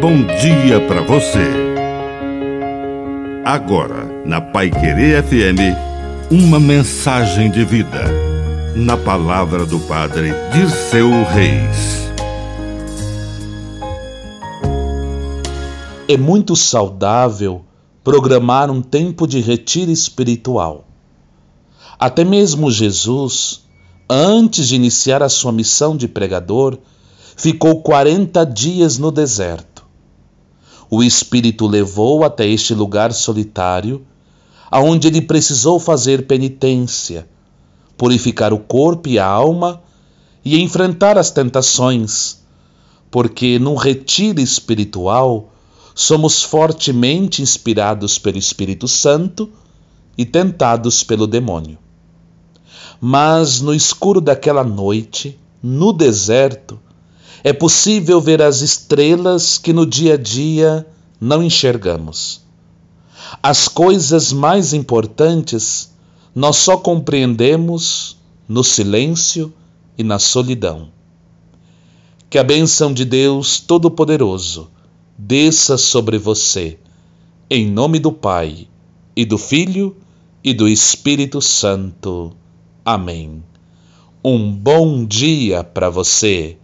bom dia para você. Agora, na Pai Querer FM, uma mensagem de vida. Na palavra do Padre Dirceu Reis. É muito saudável programar um tempo de retiro espiritual. Até mesmo Jesus, antes de iniciar a sua missão de pregador, ficou 40 dias no deserto. O Espírito levou até este lugar solitário, aonde ele precisou fazer penitência, purificar o corpo e a alma e enfrentar as tentações, porque num retiro espiritual somos fortemente inspirados pelo Espírito Santo e tentados pelo demônio. Mas no escuro daquela noite, no deserto, é possível ver as estrelas que no dia a dia não enxergamos. As coisas mais importantes nós só compreendemos no silêncio e na solidão. Que a bênção de Deus Todo-Poderoso desça sobre você, em nome do Pai, e do Filho, e do Espírito Santo. Amém. Um bom dia para você.